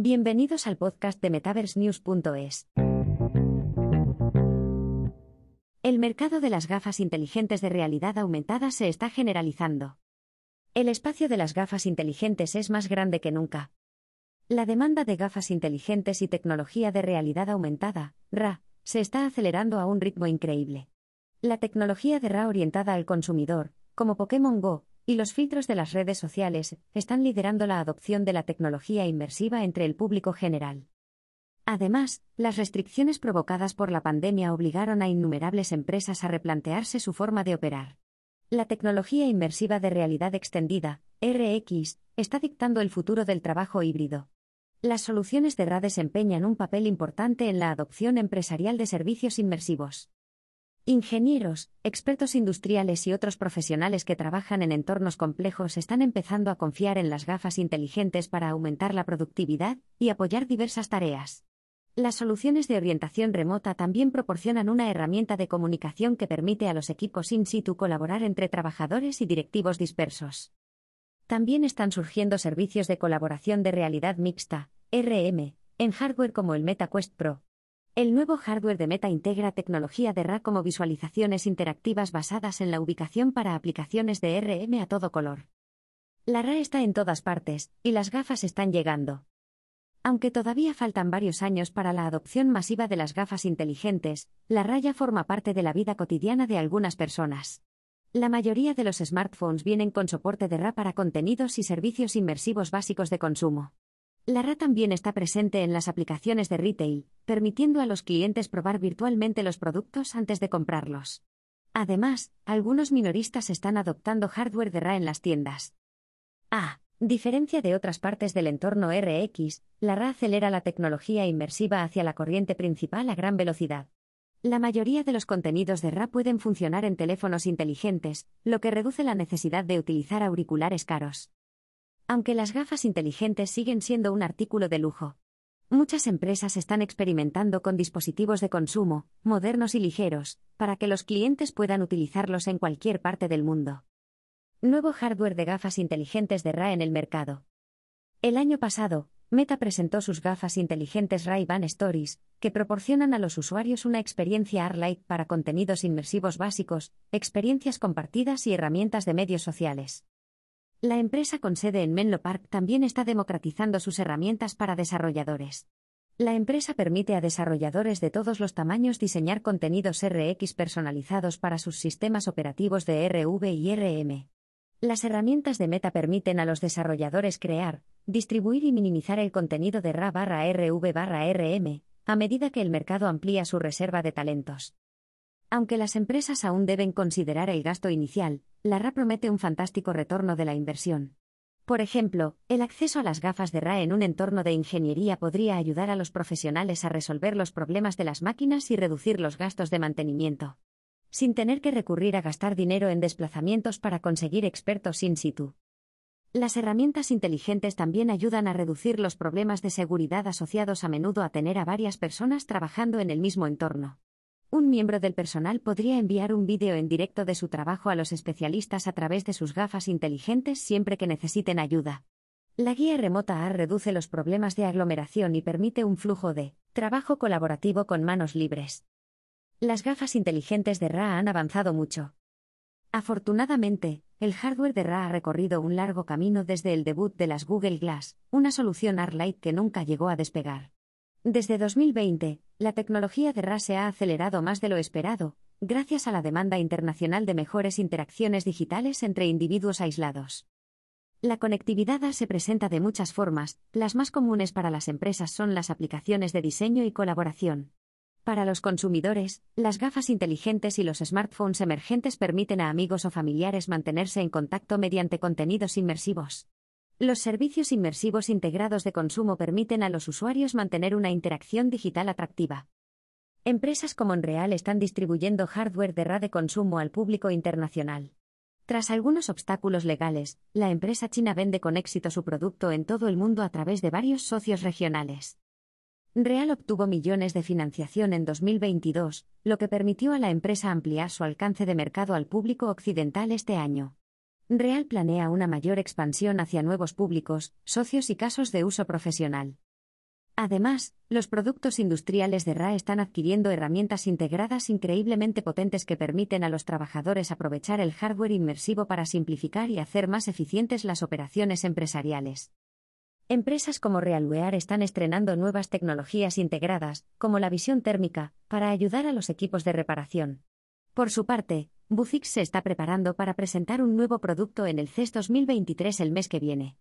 Bienvenidos al podcast de MetaverseNews.es. El mercado de las gafas inteligentes de realidad aumentada se está generalizando. El espacio de las gafas inteligentes es más grande que nunca. La demanda de gafas inteligentes y tecnología de realidad aumentada, RA, se está acelerando a un ritmo increíble. La tecnología de RA orientada al consumidor, como Pokémon Go, y los filtros de las redes sociales están liderando la adopción de la tecnología inmersiva entre el público general. Además, las restricciones provocadas por la pandemia obligaron a innumerables empresas a replantearse su forma de operar. La tecnología inmersiva de realidad extendida, RX, está dictando el futuro del trabajo híbrido. Las soluciones de RA desempeñan un papel importante en la adopción empresarial de servicios inmersivos. Ingenieros, expertos industriales y otros profesionales que trabajan en entornos complejos están empezando a confiar en las gafas inteligentes para aumentar la productividad y apoyar diversas tareas. Las soluciones de orientación remota también proporcionan una herramienta de comunicación que permite a los equipos in situ colaborar entre trabajadores y directivos dispersos. También están surgiendo servicios de colaboración de realidad mixta, RM, en hardware como el MetaQuest Pro, el nuevo hardware de Meta integra tecnología de RA como visualizaciones interactivas basadas en la ubicación para aplicaciones de RM a todo color. La RA está en todas partes, y las gafas están llegando. Aunque todavía faltan varios años para la adopción masiva de las gafas inteligentes, la RA ya forma parte de la vida cotidiana de algunas personas. La mayoría de los smartphones vienen con soporte de RA para contenidos y servicios inmersivos básicos de consumo. La RA también está presente en las aplicaciones de retail, permitiendo a los clientes probar virtualmente los productos antes de comprarlos. Además, algunos minoristas están adoptando hardware de RA en las tiendas. A diferencia de otras partes del entorno RX, la RA acelera la tecnología inmersiva hacia la corriente principal a gran velocidad. La mayoría de los contenidos de RA pueden funcionar en teléfonos inteligentes, lo que reduce la necesidad de utilizar auriculares caros aunque las gafas inteligentes siguen siendo un artículo de lujo. Muchas empresas están experimentando con dispositivos de consumo, modernos y ligeros, para que los clientes puedan utilizarlos en cualquier parte del mundo. Nuevo hardware de gafas inteligentes de RA en el mercado. El año pasado, Meta presentó sus gafas inteligentes Ray-Ban Stories, que proporcionan a los usuarios una experiencia AR-like para contenidos inmersivos básicos, experiencias compartidas y herramientas de medios sociales. La empresa con sede en Menlo Park también está democratizando sus herramientas para desarrolladores. La empresa permite a desarrolladores de todos los tamaños diseñar contenidos RX personalizados para sus sistemas operativos de RV y RM. Las herramientas de Meta permiten a los desarrolladores crear, distribuir y minimizar el contenido de RA barra RV barra RM, a medida que el mercado amplía su reserva de talentos. Aunque las empresas aún deben considerar el gasto inicial, la promete un fantástico retorno de la inversión. Por ejemplo, el acceso a las gafas de RA en un entorno de ingeniería podría ayudar a los profesionales a resolver los problemas de las máquinas y reducir los gastos de mantenimiento. Sin tener que recurrir a gastar dinero en desplazamientos para conseguir expertos in situ. Las herramientas inteligentes también ayudan a reducir los problemas de seguridad asociados a menudo a tener a varias personas trabajando en el mismo entorno. Un miembro del personal podría enviar un vídeo en directo de su trabajo a los especialistas a través de sus gafas inteligentes siempre que necesiten ayuda. La guía remota AR reduce los problemas de aglomeración y permite un flujo de trabajo colaborativo con manos libres. Las gafas inteligentes de RA han avanzado mucho. Afortunadamente, el hardware de RA ha recorrido un largo camino desde el debut de las Google Glass, una solución AR-Light que nunca llegó a despegar. Desde 2020, la tecnología de RA se ha acelerado más de lo esperado, gracias a la demanda internacional de mejores interacciones digitales entre individuos aislados. La conectividad A se presenta de muchas formas, las más comunes para las empresas son las aplicaciones de diseño y colaboración. Para los consumidores, las gafas inteligentes y los smartphones emergentes permiten a amigos o familiares mantenerse en contacto mediante contenidos inmersivos. Los servicios inmersivos integrados de consumo permiten a los usuarios mantener una interacción digital atractiva. Empresas como Monreal están distribuyendo hardware de RA de consumo al público internacional. Tras algunos obstáculos legales, la empresa china vende con éxito su producto en todo el mundo a través de varios socios regionales. Real obtuvo millones de financiación en 2022, lo que permitió a la empresa ampliar su alcance de mercado al público occidental este año. Real planea una mayor expansión hacia nuevos públicos, socios y casos de uso profesional. Además, los productos industriales de RA están adquiriendo herramientas integradas increíblemente potentes que permiten a los trabajadores aprovechar el hardware inmersivo para simplificar y hacer más eficientes las operaciones empresariales. Empresas como Realwear están estrenando nuevas tecnologías integradas, como la visión térmica, para ayudar a los equipos de reparación. Por su parte, Buzix se está preparando para presentar un nuevo producto en el CES 2023 el mes que viene.